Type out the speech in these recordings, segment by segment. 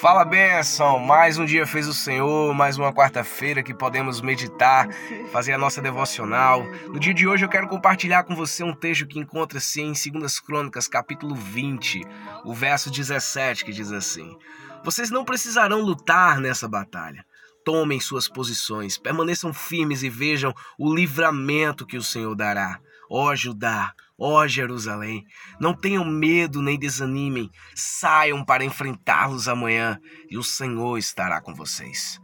Fala benção, mais um dia fez o Senhor, mais uma quarta-feira que podemos meditar, fazer a nossa devocional. No dia de hoje eu quero compartilhar com você um texto que encontra-se em 2 Crônicas, capítulo 20, o verso 17, que diz assim: Vocês não precisarão lutar nessa batalha. Tomem suas posições, permaneçam firmes e vejam o livramento que o Senhor dará. Ó Judá, ó Jerusalém, não tenham medo nem desanimem, saiam para enfrentá-los amanhã e o Senhor estará com vocês.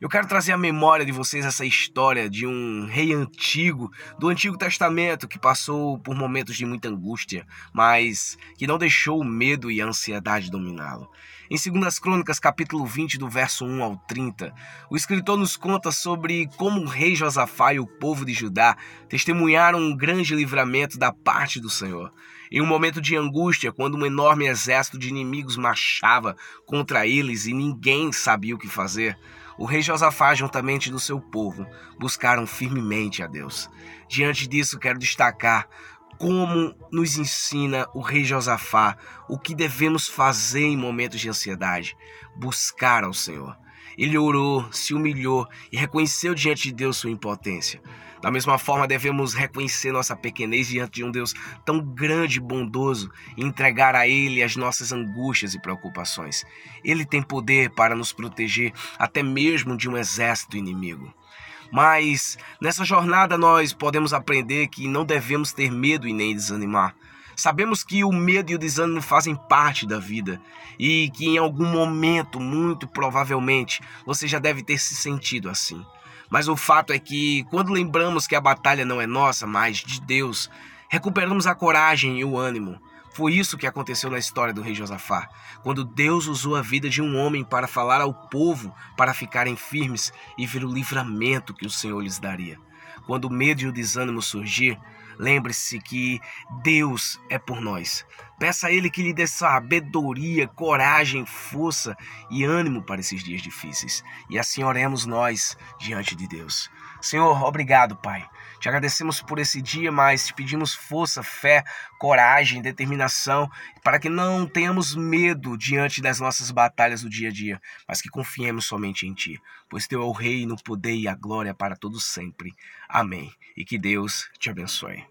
Eu quero trazer à memória de vocês essa história de um rei antigo, do Antigo Testamento, que passou por momentos de muita angústia, mas que não deixou o medo e a ansiedade dominá-lo. Em 2 Crônicas, capítulo 20, do verso 1 ao 30, o escritor nos conta sobre como o rei Josafá e o povo de Judá testemunharam um grande livramento da parte do Senhor. Em um momento de angústia, quando um enorme exército de inimigos marchava contra eles e ninguém sabia o que fazer, o rei Josafá, juntamente do seu povo, buscaram firmemente a Deus. Diante disso, quero destacar como nos ensina o rei Josafá o que devemos fazer em momentos de ansiedade: buscar ao Senhor. Ele orou, se humilhou e reconheceu diante de Deus sua impotência. Da mesma forma, devemos reconhecer nossa pequenez diante de um Deus tão grande e bondoso e entregar a Ele as nossas angústias e preocupações. Ele tem poder para nos proteger até mesmo de um exército inimigo. Mas nessa jornada nós podemos aprender que não devemos ter medo e nem desanimar. Sabemos que o medo e o desânimo fazem parte da vida e que em algum momento, muito provavelmente, você já deve ter se sentido assim. Mas o fato é que, quando lembramos que a batalha não é nossa, mas de Deus, recuperamos a coragem e o ânimo. Foi isso que aconteceu na história do rei Josafá, quando Deus usou a vida de um homem para falar ao povo para ficarem firmes e ver o livramento que o Senhor lhes daria. Quando o medo e o desânimo surgir, Lembre-se que Deus é por nós. Peça a Ele que lhe dê sabedoria, coragem, força e ânimo para esses dias difíceis. E assim oremos nós diante de Deus. Senhor, obrigado, Pai. Te agradecemos por esse dia, mas te pedimos força, fé, coragem, determinação, para que não tenhamos medo diante das nossas batalhas do dia a dia, mas que confiemos somente em Ti, pois Teu é o reino, o poder e a glória para todos sempre. Amém. E que Deus te abençoe.